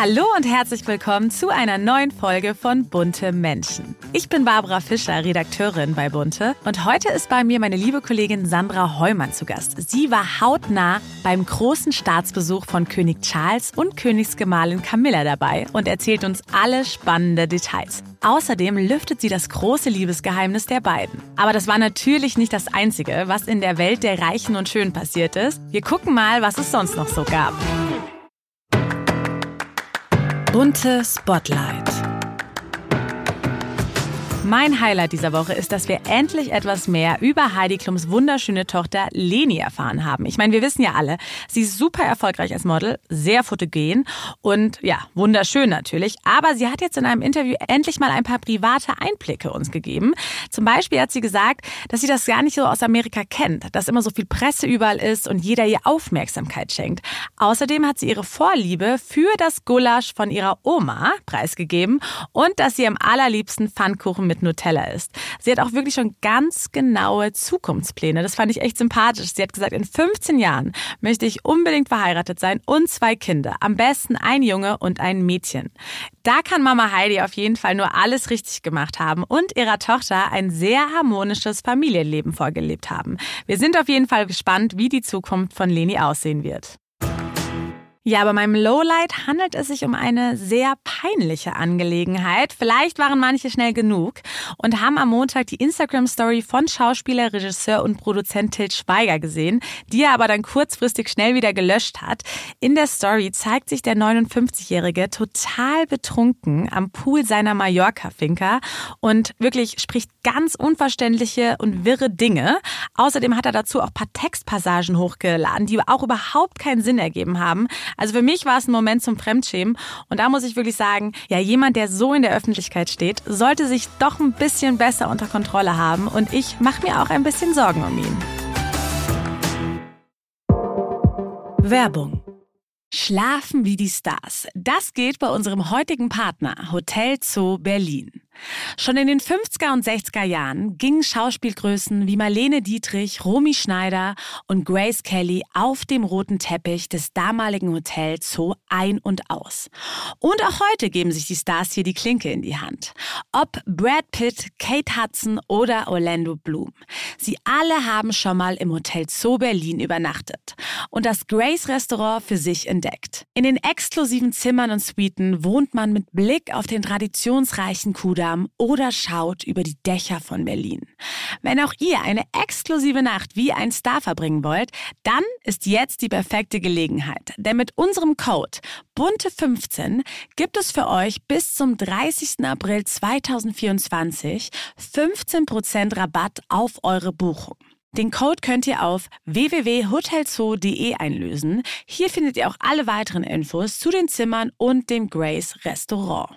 Hallo und herzlich willkommen zu einer neuen Folge von Bunte Menschen. Ich bin Barbara Fischer, Redakteurin bei Bunte und heute ist bei mir meine liebe Kollegin Sandra Heumann zu Gast. Sie war hautnah beim großen Staatsbesuch von König Charles und Königsgemahlin Camilla dabei und erzählt uns alle spannende Details. Außerdem lüftet sie das große Liebesgeheimnis der beiden. Aber das war natürlich nicht das Einzige, was in der Welt der Reichen und Schönen passiert ist. Wir gucken mal, was es sonst noch so gab. Bunte Spotlight. Mein Highlight dieser Woche ist, dass wir endlich etwas mehr über Heidi Klums wunderschöne Tochter Leni erfahren haben. Ich meine, wir wissen ja alle, sie ist super erfolgreich als Model, sehr fotogen und ja, wunderschön natürlich. Aber sie hat jetzt in einem Interview endlich mal ein paar private Einblicke uns gegeben. Zum Beispiel hat sie gesagt, dass sie das gar nicht so aus Amerika kennt, dass immer so viel Presse überall ist und jeder ihr Aufmerksamkeit schenkt. Außerdem hat sie ihre Vorliebe für das Gulasch von ihrer Oma preisgegeben und dass sie am allerliebsten Pfannkuchen mit mit Nutella isst. Sie hat auch wirklich schon ganz genaue Zukunftspläne. Das fand ich echt sympathisch. Sie hat gesagt, in 15 Jahren möchte ich unbedingt verheiratet sein und zwei Kinder. Am besten ein Junge und ein Mädchen. Da kann Mama Heidi auf jeden Fall nur alles richtig gemacht haben und ihrer Tochter ein sehr harmonisches Familienleben vorgelebt haben. Wir sind auf jeden Fall gespannt, wie die Zukunft von Leni aussehen wird. Ja, bei meinem Lowlight handelt es sich um eine sehr peinliche Angelegenheit. Vielleicht waren manche schnell genug und haben am Montag die Instagram-Story von Schauspieler, Regisseur und Produzent Til Schweiger gesehen, die er aber dann kurzfristig schnell wieder gelöscht hat. In der Story zeigt sich der 59-Jährige total betrunken am Pool seiner Mallorca-Finca und wirklich spricht ganz unverständliche und wirre Dinge. Außerdem hat er dazu auch paar Textpassagen hochgeladen, die auch überhaupt keinen Sinn ergeben haben. Also für mich war es ein Moment zum Fremdschämen. Und da muss ich wirklich sagen, ja, jemand, der so in der Öffentlichkeit steht, sollte sich doch ein bisschen besser unter Kontrolle haben. Und ich mache mir auch ein bisschen Sorgen um ihn. Werbung. Schlafen wie die Stars. Das geht bei unserem heutigen Partner Hotel Zoo Berlin. Schon in den 50er und 60er Jahren gingen Schauspielgrößen wie Marlene Dietrich, Romy Schneider und Grace Kelly auf dem roten Teppich des damaligen Hotels Zoo ein und aus. Und auch heute geben sich die Stars hier die Klinke in die Hand. Ob Brad Pitt, Kate Hudson oder Orlando Bloom. Sie alle haben schon mal im Hotel Zoo Berlin übernachtet und das Grace Restaurant für sich entdeckt. In den exklusiven Zimmern und Suiten wohnt man mit Blick auf den traditionsreichen Kudamm oder schaut über die Dächer von Berlin. Wenn auch ihr eine exklusive Nacht wie ein Star verbringen wollt, dann ist jetzt die perfekte Gelegenheit. Denn mit unserem Code Bunte15 gibt es für euch bis zum 30. April 2024 15% Rabatt auf eure Buchung. Den Code könnt ihr auf www.hotelzoo.de einlösen. Hier findet ihr auch alle weiteren Infos zu den Zimmern und dem Grace Restaurant.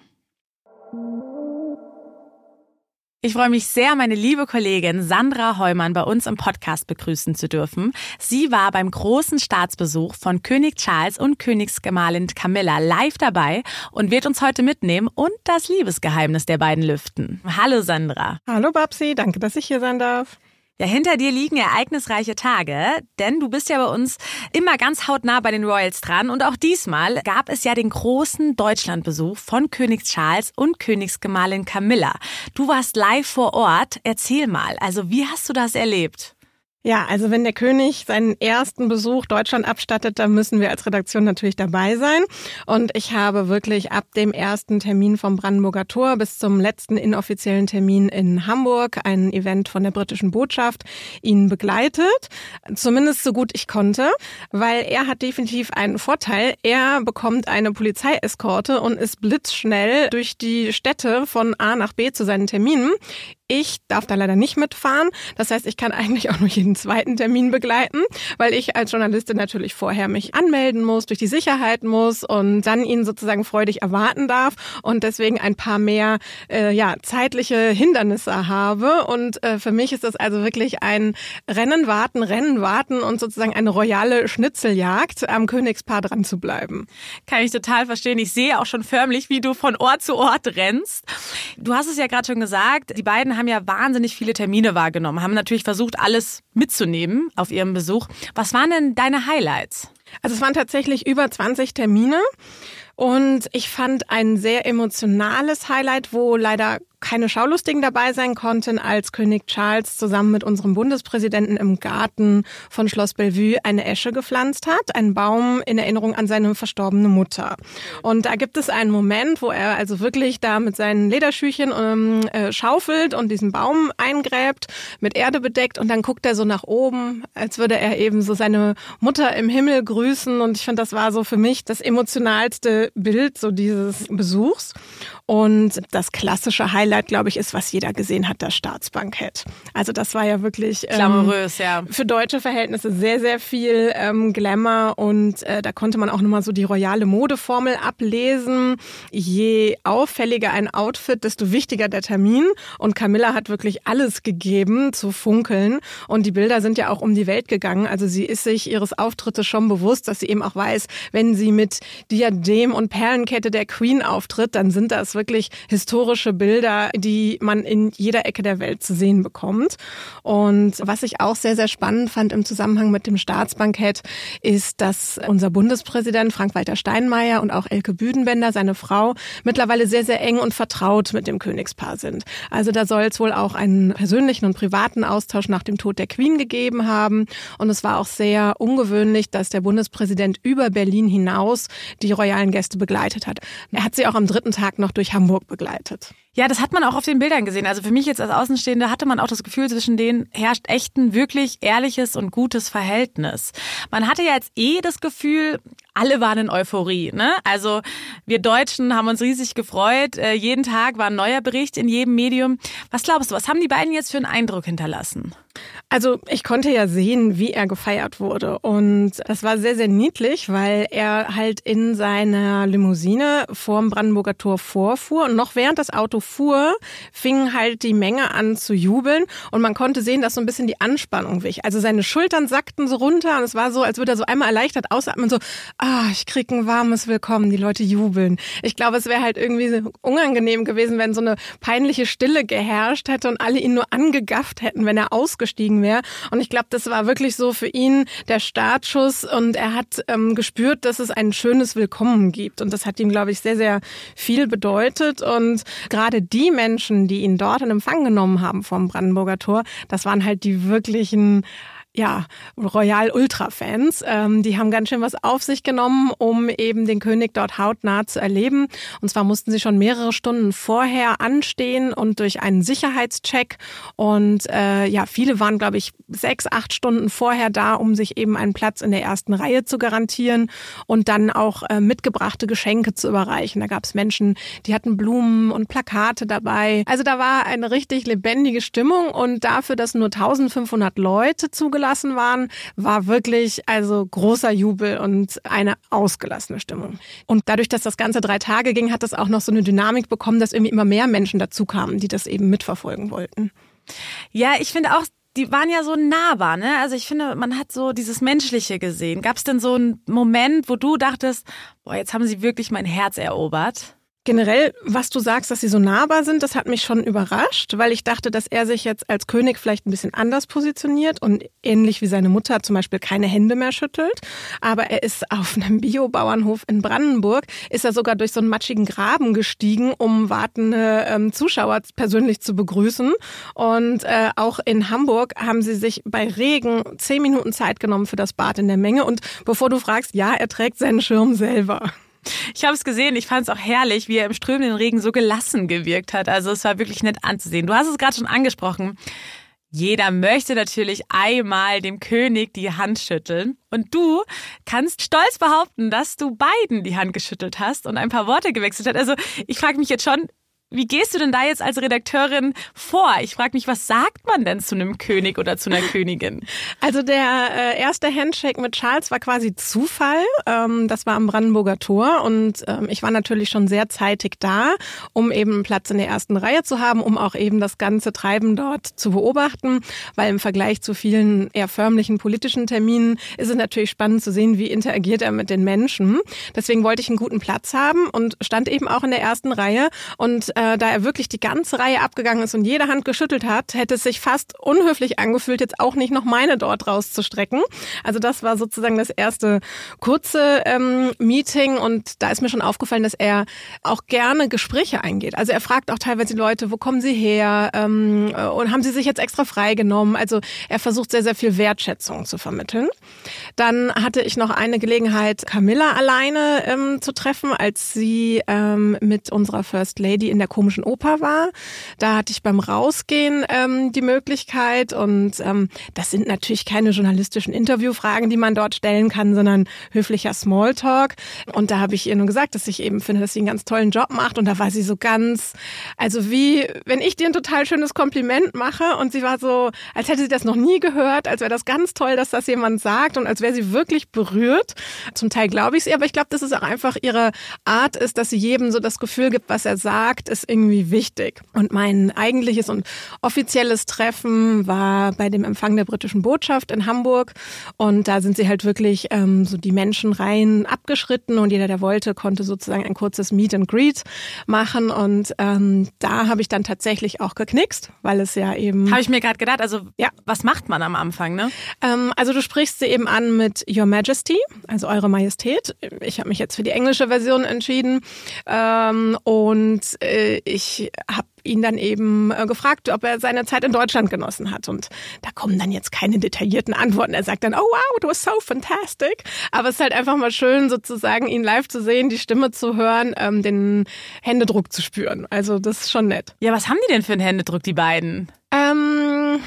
Ich freue mich sehr, meine liebe Kollegin Sandra Heumann bei uns im Podcast begrüßen zu dürfen. Sie war beim großen Staatsbesuch von König Charles und Königsgemahlin Camilla live dabei und wird uns heute mitnehmen und das Liebesgeheimnis der beiden lüften. Hallo Sandra. Hallo Babsi, danke, dass ich hier sein darf. Ja, hinter dir liegen ereignisreiche Tage, denn du bist ja bei uns immer ganz hautnah bei den Royals dran. Und auch diesmal gab es ja den großen Deutschlandbesuch von König Charles und Königsgemahlin Camilla. Du warst live vor Ort. Erzähl mal, also wie hast du das erlebt? Ja, also wenn der König seinen ersten Besuch Deutschland abstattet, dann müssen wir als Redaktion natürlich dabei sein. Und ich habe wirklich ab dem ersten Termin vom Brandenburger Tor bis zum letzten inoffiziellen Termin in Hamburg, ein Event von der britischen Botschaft, ihn begleitet. Zumindest so gut ich konnte, weil er hat definitiv einen Vorteil. Er bekommt eine Polizeieskorte und ist blitzschnell durch die Städte von A nach B zu seinen Terminen. Ich darf da leider nicht mitfahren. Das heißt, ich kann eigentlich auch nur jeden zweiten Termin begleiten, weil ich als Journalistin natürlich vorher mich anmelden muss, durch die Sicherheit muss und dann ihn sozusagen freudig erwarten darf und deswegen ein paar mehr äh, ja, zeitliche Hindernisse habe. Und äh, für mich ist das also wirklich ein Rennen warten, Rennen warten und sozusagen eine royale Schnitzeljagd am Königspaar dran zu bleiben. Kann ich total verstehen. Ich sehe auch schon förmlich, wie du von Ort zu Ort rennst. Du hast es ja gerade schon gesagt, die beiden haben ja wahnsinnig viele Termine wahrgenommen, haben natürlich versucht, alles mitzunehmen auf ihrem Besuch. Was waren denn deine Highlights? Also es waren tatsächlich über 20 Termine. Und ich fand ein sehr emotionales Highlight, wo leider keine Schaulustigen dabei sein konnten, als König Charles zusammen mit unserem Bundespräsidenten im Garten von Schloss Bellevue eine Esche gepflanzt hat, einen Baum in Erinnerung an seine verstorbene Mutter. Und da gibt es einen Moment, wo er also wirklich da mit seinen Lederschüchen ähm, äh, schaufelt und diesen Baum eingräbt, mit Erde bedeckt und dann guckt er so nach oben, als würde er eben so seine Mutter im Himmel grüßen. Und ich finde, das war so für mich das emotionalste Bild so dieses Besuchs. Und das klassische Highlight, glaube ich, ist, was jeder gesehen hat, das Staatsbankett. Also das war ja wirklich ähm, ja. Für deutsche Verhältnisse sehr, sehr viel ähm, Glamour und äh, da konnte man auch nochmal so die royale Modeformel ablesen. Je auffälliger ein Outfit, desto wichtiger der Termin. Und Camilla hat wirklich alles gegeben zu funkeln. Und die Bilder sind ja auch um die Welt gegangen. Also sie ist sich ihres Auftrittes schon bewusst, dass sie eben auch weiß, wenn sie mit Diadem und Perlenkette der Queen auftritt, dann sind das wirklich historische Bilder, die man in jeder Ecke der Welt zu sehen bekommt. Und was ich auch sehr, sehr spannend fand im Zusammenhang mit dem Staatsbankett, ist, dass unser Bundespräsident Frank-Walter Steinmeier und auch Elke Büdenbender, seine Frau, mittlerweile sehr, sehr eng und vertraut mit dem Königspaar sind. Also da soll es wohl auch einen persönlichen und privaten Austausch nach dem Tod der Queen gegeben haben. Und es war auch sehr ungewöhnlich, dass der Bundespräsident über Berlin hinaus die royalen Gäste begleitet hat. Er hat sie auch am dritten Tag noch durch Hamburg begleitet. Ja, das hat man auch auf den Bildern gesehen. Also für mich jetzt als Außenstehende hatte man auch das Gefühl, zwischen denen herrscht echt ein wirklich ehrliches und gutes Verhältnis. Man hatte ja jetzt eh das Gefühl, alle waren in Euphorie. Ne? Also wir Deutschen haben uns riesig gefreut. Äh, jeden Tag war ein neuer Bericht in jedem Medium. Was glaubst du, was haben die beiden jetzt für einen Eindruck hinterlassen? Also ich konnte ja sehen, wie er gefeiert wurde. Und das war sehr, sehr niedlich, weil er halt in seiner Limousine vorm Brandenburger Tor vorfuhr. Und noch während das Auto fuhr, fing halt die Menge an zu jubeln. Und man konnte sehen, dass so ein bisschen die Anspannung wich. Also seine Schultern sackten so runter und es war so, als würde er so einmal erleichtert ausatmen, so, ah, ich krieg ein warmes Willkommen, die Leute jubeln. Ich glaube, es wäre halt irgendwie unangenehm gewesen, wenn so eine peinliche Stille geherrscht hätte und alle ihn nur angegafft hätten, wenn er ausgestiegen wäre. Und ich glaube, das war wirklich so für ihn der Startschuss und er hat ähm, gespürt, dass es ein schönes Willkommen gibt. Und das hat ihm, glaube ich, sehr, sehr viel bedeutet. Und gerade die Menschen, die ihn dort in Empfang genommen haben vom Brandenburger Tor, das waren halt die wirklichen ja, Royal Ultra-Fans. Ähm, die haben ganz schön was auf sich genommen, um eben den König dort hautnah zu erleben. Und zwar mussten sie schon mehrere Stunden vorher anstehen und durch einen Sicherheitscheck. Und äh, ja, viele waren, glaube ich, sechs, acht Stunden vorher da, um sich eben einen Platz in der ersten Reihe zu garantieren und dann auch äh, mitgebrachte Geschenke zu überreichen. Da gab es Menschen, die hatten Blumen und Plakate dabei. Also da war eine richtig lebendige Stimmung und dafür, dass nur 1500 Leute zugelassen zugelassen waren, war wirklich also großer Jubel und eine ausgelassene Stimmung. Und dadurch, dass das Ganze drei Tage ging, hat das auch noch so eine Dynamik bekommen, dass irgendwie immer mehr Menschen dazu kamen, die das eben mitverfolgen wollten. Ja, ich finde auch, die waren ja so nahbar, ne? Also ich finde, man hat so dieses Menschliche gesehen. Gab es denn so einen Moment, wo du dachtest, boah, jetzt haben sie wirklich mein Herz erobert? Generell, was du sagst, dass sie so nahbar sind, das hat mich schon überrascht, weil ich dachte, dass er sich jetzt als König vielleicht ein bisschen anders positioniert und ähnlich wie seine Mutter zum Beispiel keine Hände mehr schüttelt. Aber er ist auf einem Biobauernhof in Brandenburg, ist er sogar durch so einen matschigen Graben gestiegen, um wartende ähm, Zuschauer persönlich zu begrüßen. Und äh, auch in Hamburg haben sie sich bei Regen zehn Minuten Zeit genommen für das Bad in der Menge. Und bevor du fragst, ja, er trägt seinen Schirm selber. Ich habe es gesehen, ich fand es auch herrlich, wie er im strömenden Regen so gelassen gewirkt hat. Also es war wirklich nett anzusehen. Du hast es gerade schon angesprochen. Jeder möchte natürlich einmal dem König die Hand schütteln. Und du kannst stolz behaupten, dass du beiden die Hand geschüttelt hast und ein paar Worte gewechselt hast. Also ich frage mich jetzt schon, wie gehst du denn da jetzt als Redakteurin vor? Ich frage mich, was sagt man denn zu einem König oder zu einer Königin? Also der äh, erste Handshake mit Charles war quasi Zufall. Ähm, das war am Brandenburger Tor und ähm, ich war natürlich schon sehr zeitig da, um eben einen Platz in der ersten Reihe zu haben, um auch eben das ganze Treiben dort zu beobachten, weil im Vergleich zu vielen eher förmlichen politischen Terminen ist es natürlich spannend zu sehen, wie interagiert er mit den Menschen. Deswegen wollte ich einen guten Platz haben und stand eben auch in der ersten Reihe und äh, da er wirklich die ganze Reihe abgegangen ist und jede Hand geschüttelt hat, hätte es sich fast unhöflich angefühlt, jetzt auch nicht noch meine dort rauszustrecken. Also das war sozusagen das erste kurze ähm, Meeting und da ist mir schon aufgefallen, dass er auch gerne Gespräche eingeht. Also er fragt auch teilweise die Leute, wo kommen sie her ähm, und haben sie sich jetzt extra freigenommen. Also er versucht sehr, sehr viel Wertschätzung zu vermitteln. Dann hatte ich noch eine Gelegenheit, Camilla alleine ähm, zu treffen, als sie ähm, mit unserer First Lady in der komischen Oper war. Da hatte ich beim Rausgehen ähm, die Möglichkeit und ähm, das sind natürlich keine journalistischen Interviewfragen, die man dort stellen kann, sondern höflicher Smalltalk. Und da habe ich ihr nur gesagt, dass ich eben finde, dass sie einen ganz tollen Job macht und da war sie so ganz, also wie, wenn ich dir ein total schönes Kompliment mache und sie war so, als hätte sie das noch nie gehört, als wäre das ganz toll, dass das jemand sagt und als wäre sie wirklich berührt. Zum Teil glaube ich ihr, aber ich glaube, dass es auch einfach ihre Art ist, dass sie jedem so das Gefühl gibt, was er sagt, ist irgendwie wichtig. Und mein eigentliches und offizielles Treffen war bei dem Empfang der britischen Botschaft in Hamburg und da sind sie halt wirklich ähm, so die Menschen rein abgeschritten und jeder, der wollte, konnte sozusagen ein kurzes Meet and Greet machen und ähm, da habe ich dann tatsächlich auch geknickst, weil es ja eben. Habe ich mir gerade gedacht. Also ja, was macht man am Anfang, ne? Ähm, also du sprichst sie eben an mit Your Majesty, also Eure Majestät. Ich habe mich jetzt für die englische Version entschieden ähm, und äh, ich habe ihn dann eben äh, gefragt, ob er seine Zeit in Deutschland genossen hat. Und da kommen dann jetzt keine detaillierten Antworten. Er sagt dann, oh wow, it was so fantastic. Aber es ist halt einfach mal schön, sozusagen ihn live zu sehen, die Stimme zu hören, ähm, den Händedruck zu spüren. Also das ist schon nett. Ja, was haben die denn für einen Händedruck, die beiden? Ähm,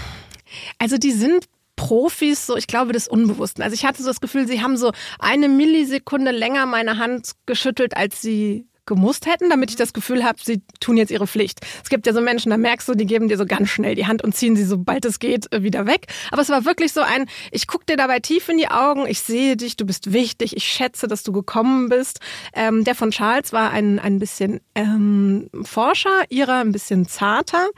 also die sind Profis, so ich glaube des Unbewussten. Also ich hatte so das Gefühl, sie haben so eine Millisekunde länger meine Hand geschüttelt, als sie gemusst hätten, damit ich das Gefühl habe, sie tun jetzt ihre Pflicht. Es gibt ja so Menschen, da merkst du, die geben dir so ganz schnell die Hand und ziehen sie, sobald es geht, äh, wieder weg. Aber es war wirklich so ein, ich gucke dir dabei tief in die Augen, ich sehe dich, du bist wichtig, ich schätze, dass du gekommen bist. Ähm, der von Charles war ein, ein bisschen ähm, Forscher, ihrer ein bisschen zarter.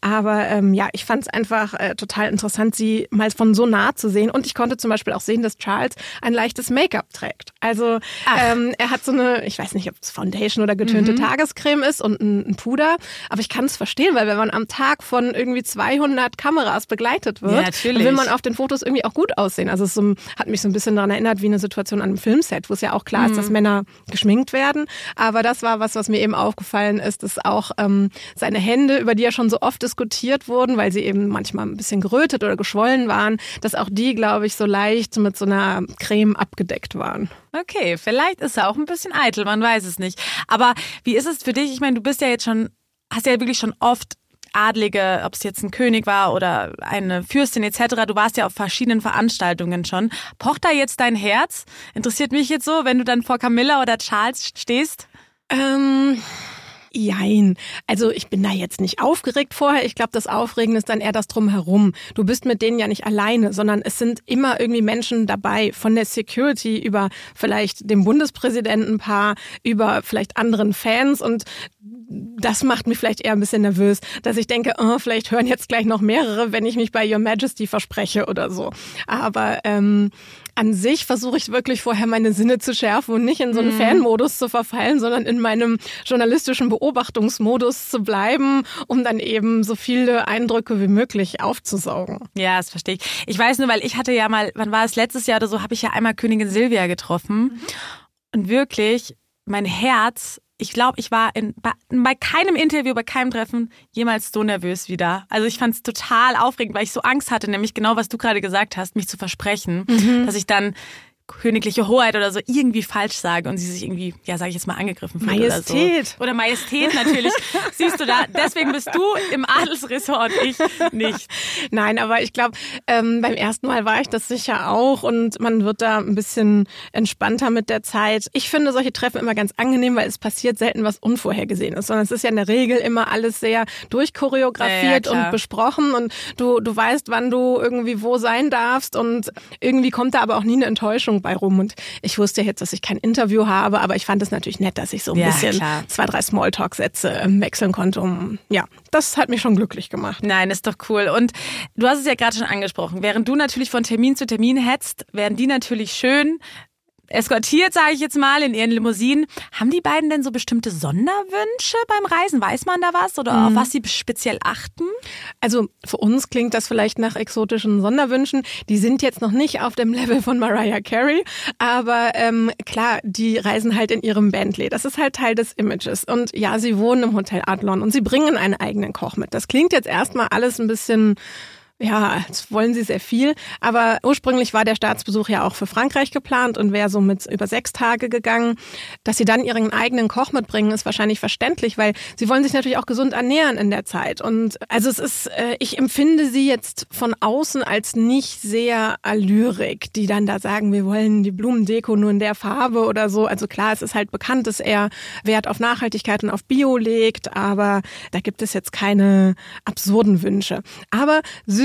Aber ähm, ja, ich fand es einfach äh, total interessant, sie mal von so nah zu sehen. Und ich konnte zum Beispiel auch sehen, dass Charles ein leichtes Make-up trägt. Also ähm, er hat so eine, ich weiß nicht, ob es Foundation oder getönte mhm. Tagescreme ist und ein, ein Puder. Aber ich kann es verstehen, weil wenn man am Tag von irgendwie 200 Kameras begleitet wird, ja, will man auf den Fotos irgendwie auch gut aussehen. Also es so, hat mich so ein bisschen daran erinnert, wie eine Situation an einem Filmset, wo es ja auch klar mhm. ist, dass mhm. Männer geschminkt werden. Aber das war was, was mir eben aufgefallen ist, dass auch ähm, seine Hände, über die ja schon so oft diskutiert wurden, weil sie eben manchmal ein bisschen gerötet oder geschwollen waren, dass auch die, glaube ich, so leicht mit so einer Creme abgedeckt waren. Okay, vielleicht ist er auch ein bisschen eitel, man weiß es nicht. Aber wie ist es für dich? Ich meine, du bist ja jetzt schon, hast ja wirklich schon oft Adlige, ob es jetzt ein König war oder eine Fürstin etc. Du warst ja auf verschiedenen Veranstaltungen schon. Pocht da jetzt dein Herz? Interessiert mich jetzt so, wenn du dann vor Camilla oder Charles stehst? Ähm, Jein. Also ich bin da jetzt nicht aufgeregt vorher. Ich glaube, das Aufregende ist dann eher das drumherum. Du bist mit denen ja nicht alleine, sondern es sind immer irgendwie Menschen dabei, von der Security über vielleicht dem Bundespräsidentenpaar, über vielleicht anderen Fans und das macht mich vielleicht eher ein bisschen nervös, dass ich denke, oh, vielleicht hören jetzt gleich noch mehrere, wenn ich mich bei Your Majesty verspreche oder so. Aber ähm, an sich versuche ich wirklich vorher meine Sinne zu schärfen und nicht in so einen mhm. Fanmodus zu verfallen, sondern in meinem journalistischen Beobachtungsmodus zu bleiben, um dann eben so viele Eindrücke wie möglich aufzusaugen. Ja, das verstehe ich. Ich weiß nur, weil ich hatte ja mal, wann war es letztes Jahr oder so, habe ich ja einmal Königin Silvia getroffen. Mhm. Und wirklich, mein Herz ich glaube, ich war in, bei, bei, keinem Interview, bei keinem Treffen jemals so nervös wieder. Also ich fand es total aufregend, weil ich so Angst hatte, nämlich genau, was du gerade gesagt hast, mich zu versprechen, mhm. dass ich dann königliche Hoheit oder so irgendwie falsch sage und sie sich irgendwie, ja, sage ich jetzt mal, angegriffen fühlt Majestät. Oder, so. oder Majestät natürlich. Siehst du da, deswegen bist du im Adelsressort und ich nicht. Nein, aber ich glaube, ähm, beim ersten Mal war ich das sicher auch und man wird da ein bisschen entspannter mit der Zeit. Ich finde solche Treffen immer ganz angenehm, weil es passiert selten was Unvorhergesehenes, sondern es ist ja in der Regel immer alles sehr durchchoreografiert ja, ja, und besprochen und du, du weißt, wann du irgendwie wo sein darfst und irgendwie kommt da aber auch nie eine Enttäuschung Überraschung bei rum. Und ich wusste jetzt, dass ich kein Interview habe, aber ich fand es natürlich nett, dass ich so ein ja, bisschen klar. zwei, drei Smalltalk-Sätze ähm, wechseln konnte. Um, ja, das hat mich schon glücklich gemacht. Nein, ist doch cool. Und du hast es ja gerade schon angesprochen. Während du natürlich von Termin zu Termin hetzt, werden die natürlich schön eskortiert, sage ich jetzt mal, in ihren Limousinen. Haben die beiden denn so bestimmte Sonderwünsche beim Reisen? Weiß man da was oder mhm. auf was sie speziell achten? Also für uns klingt das vielleicht nach exotischen Sonderwünschen. Die sind jetzt noch nicht auf dem Level von Mariah Carey, aber ähm, klar, die reisen halt in ihrem Bentley. Das ist halt Teil des Images. Und ja, sie wohnen im Hotel Adlon und sie bringen einen eigenen Koch mit. Das klingt jetzt erstmal alles ein bisschen ja, jetzt wollen sie sehr viel. Aber ursprünglich war der Staatsbesuch ja auch für Frankreich geplant und wäre so mit über sechs Tage gegangen. Dass sie dann ihren eigenen Koch mitbringen, ist wahrscheinlich verständlich, weil sie wollen sich natürlich auch gesund ernähren in der Zeit. Und also es ist, äh, ich empfinde sie jetzt von außen als nicht sehr allyrik, die dann da sagen, wir wollen die Blumendeko nur in der Farbe oder so. Also klar, es ist halt bekannt, dass er Wert auf Nachhaltigkeit und auf Bio legt, aber da gibt es jetzt keine absurden Wünsche. Aber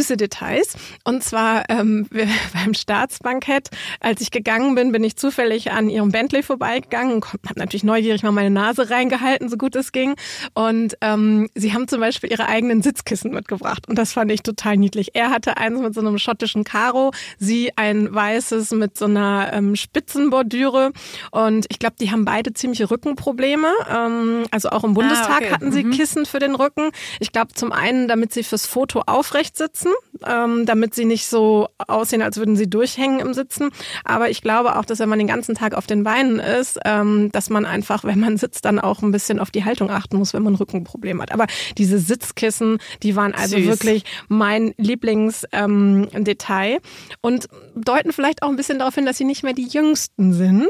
süße Details. Und zwar ähm, beim Staatsbankett, als ich gegangen bin, bin ich zufällig an ihrem Bentley vorbeigegangen, habe natürlich neugierig mal meine Nase reingehalten, so gut es ging. Und ähm, sie haben zum Beispiel ihre eigenen Sitzkissen mitgebracht. Und das fand ich total niedlich. Er hatte eins mit so einem schottischen Karo, sie ein weißes mit so einer ähm, Spitzenbordüre. Und ich glaube, die haben beide ziemliche Rückenprobleme. Ähm, also auch im Bundestag ah, okay. hatten sie mhm. Kissen für den Rücken. Ich glaube, zum einen, damit sie fürs Foto aufrecht sitzen sitzen, ähm, damit sie nicht so aussehen, als würden sie durchhängen im Sitzen. Aber ich glaube auch, dass wenn man den ganzen Tag auf den Beinen ist, ähm, dass man einfach, wenn man sitzt, dann auch ein bisschen auf die Haltung achten muss, wenn man ein Rückenproblem hat. Aber diese Sitzkissen, die waren also Süß. wirklich mein Lieblingsdetail ähm, und deuten vielleicht auch ein bisschen darauf hin, dass sie nicht mehr die Jüngsten sind.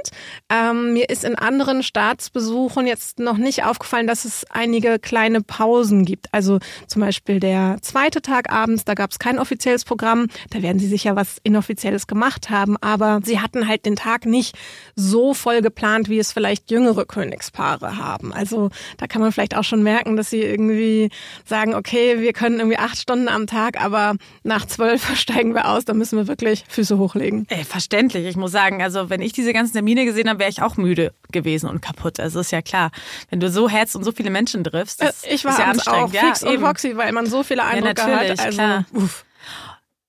Ähm, mir ist in anderen Staatsbesuchen jetzt noch nicht aufgefallen, dass es einige kleine Pausen gibt. Also zum Beispiel der zweite Tag abends, da gab es kein offizielles Programm. Da werden sie sicher was Inoffizielles gemacht haben, aber sie hatten halt den Tag nicht so voll geplant, wie es vielleicht jüngere Königspaare haben. Also da kann man vielleicht auch schon merken, dass sie irgendwie sagen, okay, wir können irgendwie acht Stunden am Tag, aber nach zwölf steigen wir aus, da müssen wir wirklich Füße hochlegen. Ey, verständlich. Ich muss sagen, also wenn ich diese ganzen Termine gesehen habe, wäre ich auch müde gewesen und kaputt. Also ist ja klar, wenn du so hetzt und so viele Menschen triffst, das ich war ist ja anstrengend. Auch fix ja, und foxy, weil man so viele Eindrücke ja, hat. Also, klar. Uff.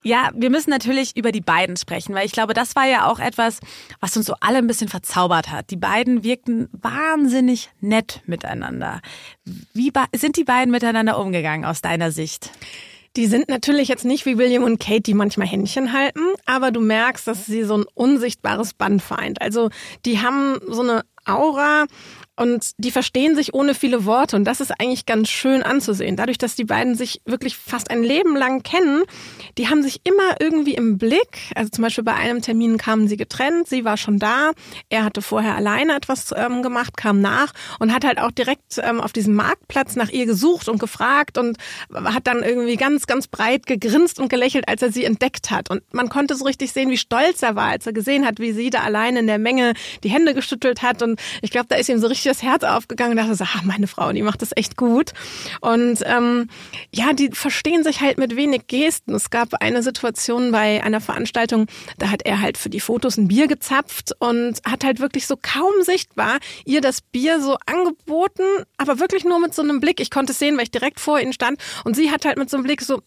Ja, wir müssen natürlich über die beiden sprechen, weil ich glaube, das war ja auch etwas, was uns so alle ein bisschen verzaubert hat. Die beiden wirkten wahnsinnig nett miteinander. Wie sind die beiden miteinander umgegangen aus deiner Sicht? Die sind natürlich jetzt nicht wie William und Kate, die manchmal Händchen halten, aber du merkst, dass sie so ein unsichtbares Band vereint. Also die haben so eine Aura, und die verstehen sich ohne viele Worte. Und das ist eigentlich ganz schön anzusehen. Dadurch, dass die beiden sich wirklich fast ein Leben lang kennen, die haben sich immer irgendwie im Blick. Also zum Beispiel bei einem Termin kamen sie getrennt, sie war schon da. Er hatte vorher alleine etwas ähm, gemacht, kam nach und hat halt auch direkt ähm, auf diesem Marktplatz nach ihr gesucht und gefragt und hat dann irgendwie ganz, ganz breit gegrinst und gelächelt, als er sie entdeckt hat. Und man konnte so richtig sehen, wie stolz er war, als er gesehen hat, wie sie da alleine in der Menge die Hände geschüttelt hat. Und ich glaube, da ist ihm so richtig das Herz aufgegangen und dachte so, ah, meine Frau, die macht das echt gut. Und ähm, ja, die verstehen sich halt mit wenig Gesten. Es gab eine Situation bei einer Veranstaltung, da hat er halt für die Fotos ein Bier gezapft und hat halt wirklich so kaum sichtbar ihr das Bier so angeboten, aber wirklich nur mit so einem Blick. Ich konnte es sehen, weil ich direkt vor ihnen stand und sie hat halt mit so einem Blick so,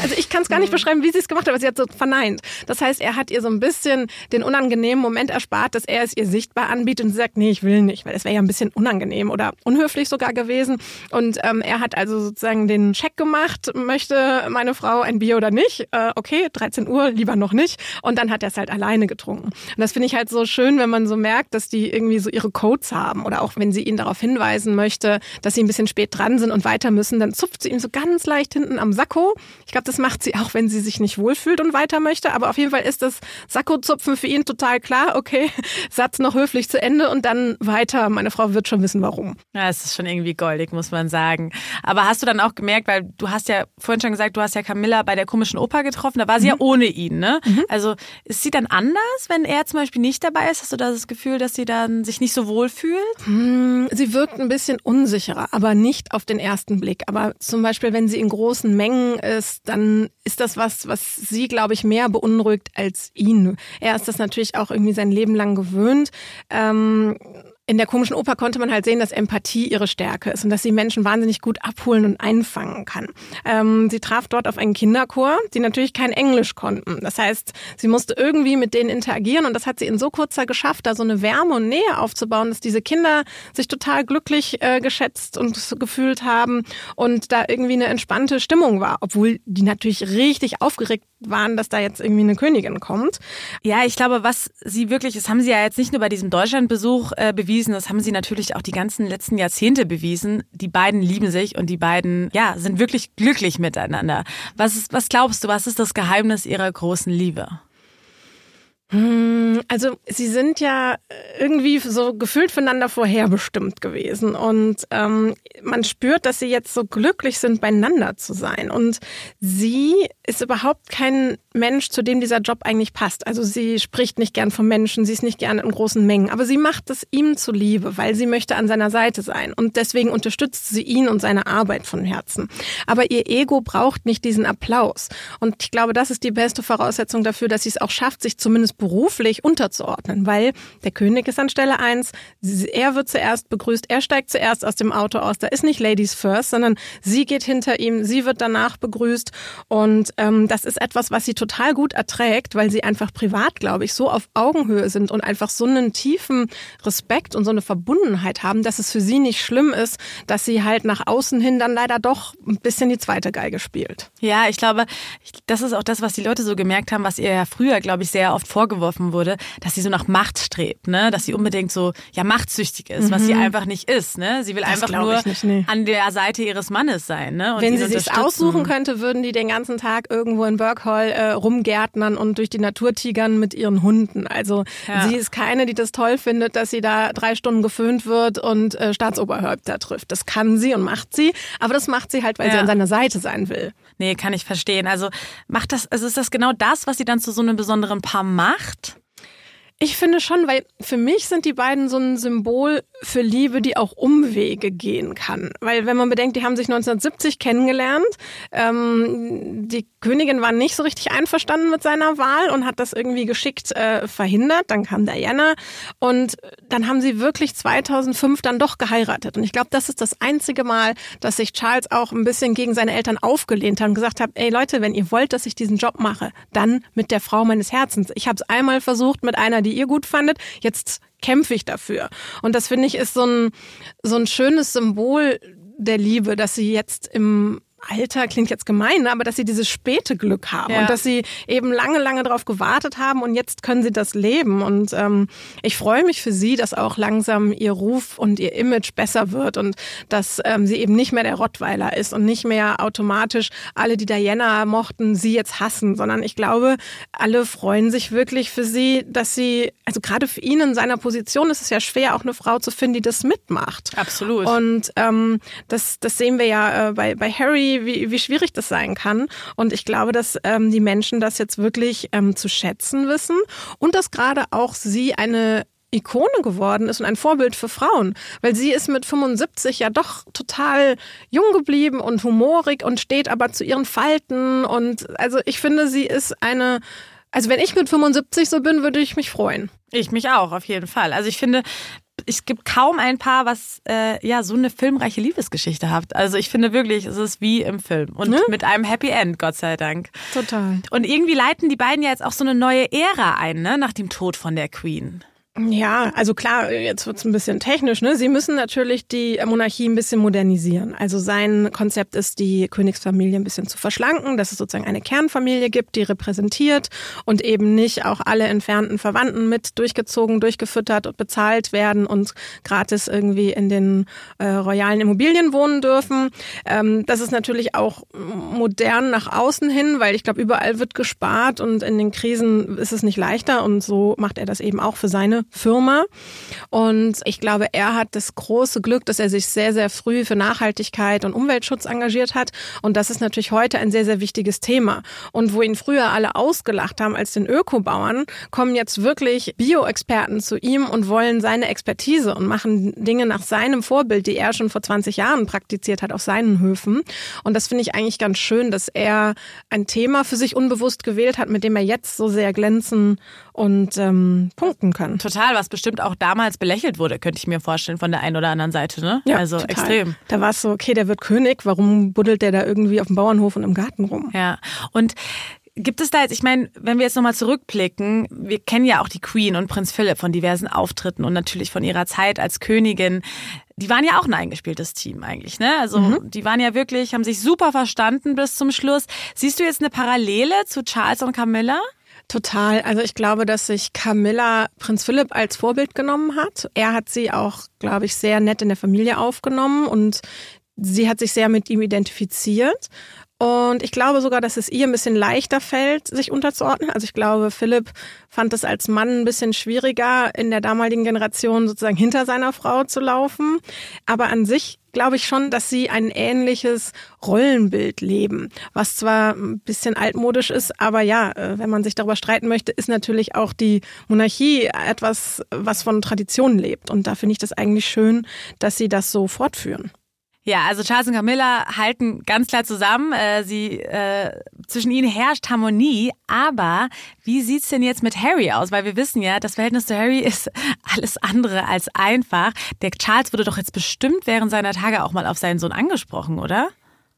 also ich kann es gar nicht mhm. beschreiben, wie sie es gemacht hat, aber sie hat so verneint. Das heißt, er hat ihr so ein bisschen den unangenehmen Moment erspart, dass er es ihr sichtbar anbietet und sie sagt, nee, ich will nicht, weil es wäre ja ein bisschen unangenehm oder unhöflich sogar gewesen. Und ähm, er hat also sozusagen den Check gemacht, möchte meine Frau ein Bier oder nicht? Äh, okay, 13 Uhr, lieber noch nicht. Und dann hat er es halt alleine getrunken. Und das finde ich halt so schön, wenn man so merkt, dass die irgendwie so ihre Codes haben oder auch wenn sie ihn darauf hinweisen möchte, dass sie ein bisschen spät dran sind und weiter müssen, dann zupft sie ihm so ganz leicht hinten am Sakko. Ich glaube, das macht sie auch, wenn sie sich nicht wohlfühlt und weiter möchte. Aber auf jeden Fall ist das Sakkozupfen für ihn total klar. Okay, Satz noch höflich zu Ende und dann weiter. Meine Frau wird schon wissen, warum. Ja, es ist schon irgendwie goldig, muss man sagen. Aber hast du dann auch gemerkt, weil du hast ja vorhin schon gesagt, du hast ja Camilla bei der komischen Oper getroffen, da war sie mhm. ja ohne ihn, ne? Mhm. Also ist sie dann anders, wenn er zum Beispiel nicht dabei ist? Hast du da das Gefühl, dass sie dann sich nicht so wohl fühlt? Hm, sie wirkt ein bisschen unsicherer, aber nicht auf den ersten Blick. Aber zum Beispiel, wenn sie in großen Mengen ist, dann ist das was, was sie, glaube ich, mehr beunruhigt als ihn. Er ist das natürlich auch irgendwie sein Leben lang gewöhnt. Ähm, in der komischen Oper konnte man halt sehen, dass Empathie ihre Stärke ist und dass sie Menschen wahnsinnig gut abholen und einfangen kann. Ähm, sie traf dort auf einen Kinderchor, die natürlich kein Englisch konnten. Das heißt, sie musste irgendwie mit denen interagieren und das hat sie in so kurzer geschafft, da so eine Wärme und Nähe aufzubauen, dass diese Kinder sich total glücklich äh, geschätzt und gefühlt haben und da irgendwie eine entspannte Stimmung war, obwohl die natürlich richtig aufgeregt waren, dass da jetzt irgendwie eine Königin kommt. Ja, ich glaube, was sie wirklich, das haben sie ja jetzt nicht nur bei diesem Deutschlandbesuch äh, bewiesen, das haben sie natürlich auch die ganzen letzten Jahrzehnte bewiesen. Die beiden lieben sich und die beiden, ja, sind wirklich glücklich miteinander. Was, ist, was glaubst du, was ist das Geheimnis ihrer großen Liebe? Hm, also sie sind ja irgendwie so gefühlt füreinander vorherbestimmt gewesen und ähm, man spürt, dass sie jetzt so glücklich sind, beieinander zu sein. Und sie ist überhaupt kein Mensch, zu dem dieser Job eigentlich passt. Also sie spricht nicht gern von Menschen, sie ist nicht gern in großen Mengen, aber sie macht es ihm zuliebe, weil sie möchte an seiner Seite sein und deswegen unterstützt sie ihn und seine Arbeit von Herzen. Aber ihr Ego braucht nicht diesen Applaus und ich glaube, das ist die beste Voraussetzung dafür, dass sie es auch schafft, sich zumindest beruflich unterzuordnen, weil der König ist an Stelle eins, er wird zuerst begrüßt, er steigt zuerst aus dem Auto aus, da ist nicht Ladies First, sondern sie geht hinter ihm, sie wird danach begrüßt und ähm, das ist etwas, was sie total gut erträgt, weil sie einfach privat, glaube ich, so auf Augenhöhe sind und einfach so einen tiefen Respekt und so eine Verbundenheit haben, dass es für sie nicht schlimm ist, dass sie halt nach außen hin dann leider doch ein bisschen die zweite Geige spielt. Ja, ich glaube, das ist auch das, was die Leute so gemerkt haben, was ihr ja früher, glaube ich, sehr oft vorgeworfen wurde, dass sie so nach Macht strebt, ne? Dass sie unbedingt so ja machtsüchtig ist, mhm. was sie mhm. einfach nicht ist, ne? Sie will das einfach nur nicht, nee. an der Seite ihres Mannes sein, ne? Und Wenn sie sich aussuchen könnte, würden die den ganzen Tag irgendwo in Burkhall äh, rumgärtnern und durch die Natur tigern mit ihren Hunden. Also ja. sie ist keine, die das toll findet, dass sie da drei Stunden geföhnt wird und äh, Staatsoberhäupter trifft. Das kann sie und macht sie, aber das macht sie halt, weil ja. sie an seiner Seite sein will. Nee, kann ich verstehen. Also macht das, also ist das genau das, was sie dann zu so einem besonderen Paar macht? gemacht. Ich finde schon, weil für mich sind die beiden so ein Symbol für Liebe, die auch Umwege gehen kann. Weil wenn man bedenkt, die haben sich 1970 kennengelernt, ähm, die Königin war nicht so richtig einverstanden mit seiner Wahl und hat das irgendwie geschickt äh, verhindert. Dann kam Diana und dann haben sie wirklich 2005 dann doch geheiratet. Und ich glaube, das ist das einzige Mal, dass sich Charles auch ein bisschen gegen seine Eltern aufgelehnt hat und gesagt hat, ey Leute, wenn ihr wollt, dass ich diesen Job mache, dann mit der Frau meines Herzens. Ich habe es einmal versucht mit einer, die ihr gut fandet, jetzt kämpfe ich dafür. Und das finde ich ist so ein, so ein schönes Symbol der Liebe, dass sie jetzt im Alter klingt jetzt gemein, aber dass sie dieses späte Glück haben ja. und dass sie eben lange, lange darauf gewartet haben und jetzt können sie das leben. Und ähm, ich freue mich für sie, dass auch langsam ihr Ruf und ihr Image besser wird und dass ähm, sie eben nicht mehr der Rottweiler ist und nicht mehr automatisch alle, die Diana mochten, sie jetzt hassen, sondern ich glaube, alle freuen sich wirklich für sie, dass sie, also gerade für ihn in seiner Position ist es ja schwer, auch eine Frau zu finden, die das mitmacht. Absolut. Und ähm, das, das sehen wir ja äh, bei, bei Harry wie, wie, schwierig das sein kann. Und ich glaube, dass ähm, die Menschen das jetzt wirklich ähm, zu schätzen wissen und dass gerade auch sie eine Ikone geworden ist und ein Vorbild für Frauen, weil sie ist mit 75 ja doch total jung geblieben und humorig und steht aber zu ihren Falten und also ich finde, sie ist eine also wenn ich mit 75 so bin, würde ich mich freuen. Ich mich auch, auf jeden Fall. Also ich finde, es gibt kaum ein Paar, was äh, ja so eine filmreiche Liebesgeschichte hat. Also ich finde wirklich, es ist wie im Film und ne? mit einem Happy End, Gott sei Dank. Total. Und irgendwie leiten die beiden ja jetzt auch so eine neue Ära ein, ne, nach dem Tod von der Queen. Ja, also klar, jetzt wird's ein bisschen technisch. Ne? Sie müssen natürlich die Monarchie ein bisschen modernisieren. Also sein Konzept ist, die Königsfamilie ein bisschen zu verschlanken, dass es sozusagen eine Kernfamilie gibt, die repräsentiert und eben nicht auch alle entfernten Verwandten mit durchgezogen, durchgefüttert und bezahlt werden und gratis irgendwie in den äh, royalen Immobilien wohnen dürfen. Ähm, das ist natürlich auch modern nach außen hin, weil ich glaube, überall wird gespart und in den Krisen ist es nicht leichter und so macht er das eben auch für seine Firma. Und ich glaube, er hat das große Glück, dass er sich sehr, sehr früh für Nachhaltigkeit und Umweltschutz engagiert hat. Und das ist natürlich heute ein sehr, sehr wichtiges Thema. Und wo ihn früher alle ausgelacht haben als den Ökobauern, kommen jetzt wirklich Bio-Experten zu ihm und wollen seine Expertise und machen Dinge nach seinem Vorbild, die er schon vor 20 Jahren praktiziert hat auf seinen Höfen. Und das finde ich eigentlich ganz schön, dass er ein Thema für sich unbewusst gewählt hat, mit dem er jetzt so sehr glänzen und ähm, punkten kann. Total, was bestimmt auch damals belächelt wurde, könnte ich mir vorstellen, von der einen oder anderen Seite, ne? Ja, also total. extrem. Da war es so, okay, der wird König, warum buddelt der da irgendwie auf dem Bauernhof und im Garten rum? Ja. Und Gibt es da jetzt, ich meine, wenn wir jetzt nochmal zurückblicken, wir kennen ja auch die Queen und Prinz Philipp von diversen Auftritten und natürlich von ihrer Zeit als Königin. Die waren ja auch ein eingespieltes Team eigentlich, ne? Also Mhm. die waren ja wirklich, haben sich super verstanden bis zum Schluss. Siehst du jetzt eine Parallele zu Charles und Camilla? Total. Also ich glaube, dass sich Camilla Prinz Philipp als Vorbild genommen hat. Er hat sie auch, glaube ich, sehr nett in der Familie aufgenommen und sie hat sich sehr mit ihm identifiziert. Und ich glaube sogar, dass es ihr ein bisschen leichter fällt, sich unterzuordnen. Also ich glaube, Philipp fand es als Mann ein bisschen schwieriger, in der damaligen Generation sozusagen hinter seiner Frau zu laufen. Aber an sich glaube ich schon, dass sie ein ähnliches Rollenbild leben, was zwar ein bisschen altmodisch ist, aber ja, äh, wenn man sich darüber streiten möchte, ist natürlich auch die Monarchie etwas, was von Tradition lebt. Und da finde ich das eigentlich schön, dass sie das so fortführen. Ja, also Charles und Camilla halten ganz klar zusammen. Äh, sie äh, zwischen ihnen herrscht Harmonie. Aber wie sieht's denn jetzt mit Harry aus? Weil wir wissen ja, das Verhältnis zu Harry ist alles andere als einfach. Der Charles wurde doch jetzt bestimmt während seiner Tage auch mal auf seinen Sohn angesprochen, oder?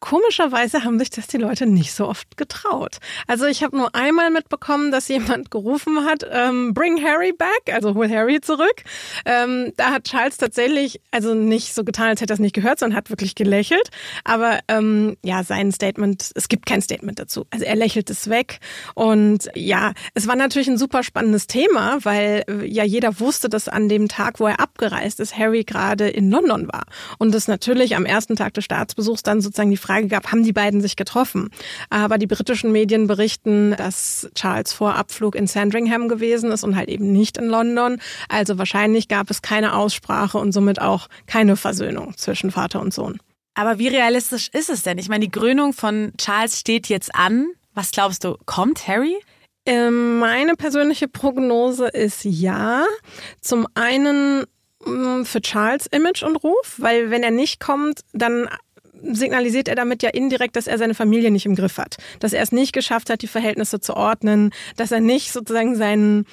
Komischerweise haben sich das die Leute nicht so oft getraut. Also ich habe nur einmal mitbekommen, dass jemand gerufen hat, ähm, bring Harry back, also hol Harry zurück. Ähm, da hat Charles tatsächlich, also nicht so getan, als hätte er es nicht gehört, sondern hat wirklich gelächelt. Aber ähm, ja, sein Statement, es gibt kein Statement dazu. Also er lächelt es weg. Und ja, es war natürlich ein super spannendes Thema, weil äh, ja jeder wusste, dass an dem Tag, wo er abgereist ist, Harry gerade in London war. Und es natürlich am ersten Tag des Staatsbesuchs dann sozusagen die Frage gab, haben die beiden sich getroffen? Aber die britischen Medien berichten, dass Charles vor Abflug in Sandringham gewesen ist und halt eben nicht in London. Also wahrscheinlich gab es keine Aussprache und somit auch keine Versöhnung zwischen Vater und Sohn. Aber wie realistisch ist es denn? Ich meine, die Krönung von Charles steht jetzt an. Was glaubst du, kommt Harry? Ähm, meine persönliche Prognose ist ja. Zum einen mh, für Charles Image und Ruf, weil wenn er nicht kommt, dann signalisiert er damit ja indirekt, dass er seine Familie nicht im Griff hat, dass er es nicht geschafft hat, die Verhältnisse zu ordnen, dass er nicht sozusagen seinen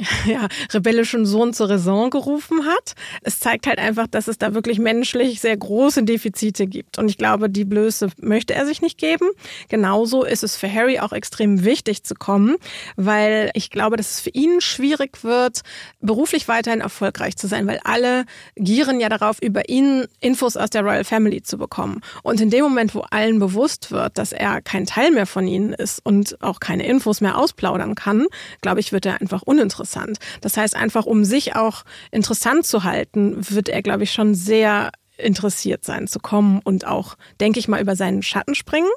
ja, rebellischen Sohn zur Raison gerufen hat. Es zeigt halt einfach, dass es da wirklich menschlich sehr große Defizite gibt. Und ich glaube, die Blöße möchte er sich nicht geben. Genauso ist es für Harry auch extrem wichtig zu kommen, weil ich glaube, dass es für ihn schwierig wird, beruflich weiterhin erfolgreich zu sein, weil alle gieren ja darauf, über ihn Infos aus der Royal Family zu bekommen. Und in dem Moment, wo allen bewusst wird, dass er kein Teil mehr von ihnen ist und auch keine Infos mehr ausplaudern kann, glaube ich, wird er einfach uninteressant interessant. Das heißt, einfach um sich auch interessant zu halten, wird er, glaube ich, schon sehr interessiert sein zu kommen und auch, denke ich mal, über seinen Schatten springen.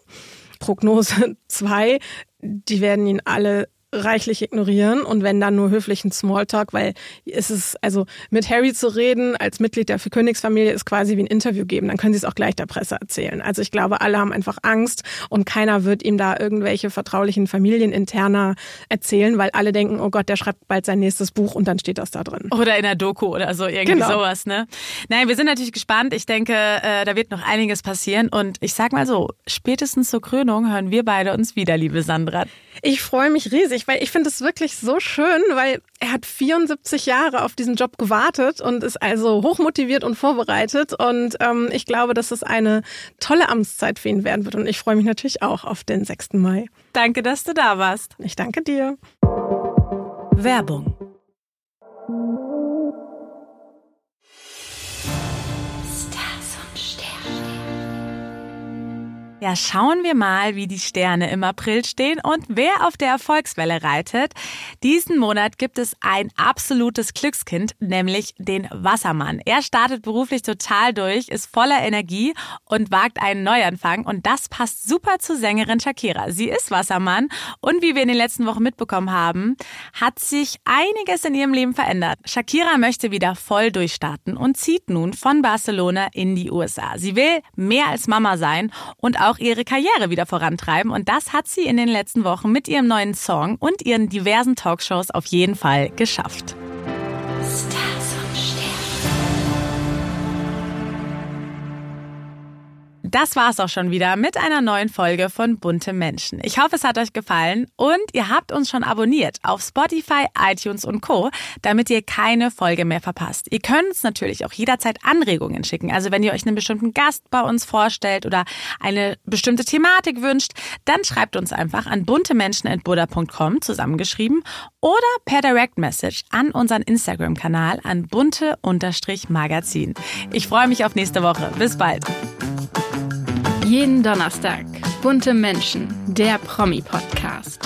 Prognose 2, die werden ihn alle reichlich ignorieren und wenn dann nur höflichen Smalltalk, weil es ist, also mit Harry zu reden als Mitglied der Königsfamilie ist quasi wie ein Interview geben, dann können sie es auch gleich der Presse erzählen. Also ich glaube, alle haben einfach Angst und keiner wird ihm da irgendwelche vertraulichen Familieninterner erzählen, weil alle denken, oh Gott, der schreibt bald sein nächstes Buch und dann steht das da drin. Oder in der Doku oder so, irgendwie Genau. sowas, ne? Nein, wir sind natürlich gespannt. Ich denke, äh, da wird noch einiges passieren. Und ich sag mal so, spätestens zur Krönung hören wir beide uns wieder, liebe Sandra. Ich freue mich riesig, weil ich finde es wirklich so schön, weil er hat 74 Jahre auf diesen Job gewartet und ist also hochmotiviert und vorbereitet. Und ähm, ich glaube, dass es eine tolle Amtszeit für ihn werden wird. Und ich freue mich natürlich auch auf den 6. Mai. Danke, dass du da warst. Ich danke dir. Werbung. Ja, schauen wir mal, wie die Sterne im April stehen und wer auf der Erfolgswelle reitet. Diesen Monat gibt es ein absolutes Glückskind, nämlich den Wassermann. Er startet beruflich total durch, ist voller Energie und wagt einen Neuanfang und das passt super zu Sängerin Shakira. Sie ist Wassermann und wie wir in den letzten Wochen mitbekommen haben, hat sich einiges in ihrem Leben verändert. Shakira möchte wieder voll durchstarten und zieht nun von Barcelona in die USA. Sie will mehr als Mama sein und auch ihre Karriere wieder vorantreiben und das hat sie in den letzten Wochen mit ihrem neuen Song und ihren diversen Talkshows auf jeden Fall geschafft. Das war's auch schon wieder mit einer neuen Folge von Bunte Menschen. Ich hoffe, es hat euch gefallen und ihr habt uns schon abonniert auf Spotify, iTunes und Co., damit ihr keine Folge mehr verpasst. Ihr könnt uns natürlich auch jederzeit Anregungen schicken. Also wenn ihr euch einen bestimmten Gast bei uns vorstellt oder eine bestimmte Thematik wünscht, dann schreibt uns einfach an buntemenschen.buddha.com zusammengeschrieben oder per Direct Message an unseren Instagram-Kanal an bunte-magazin. Ich freue mich auf nächste Woche. Bis bald. Jeden Donnerstag. Bunte Menschen, der Promi-Podcast.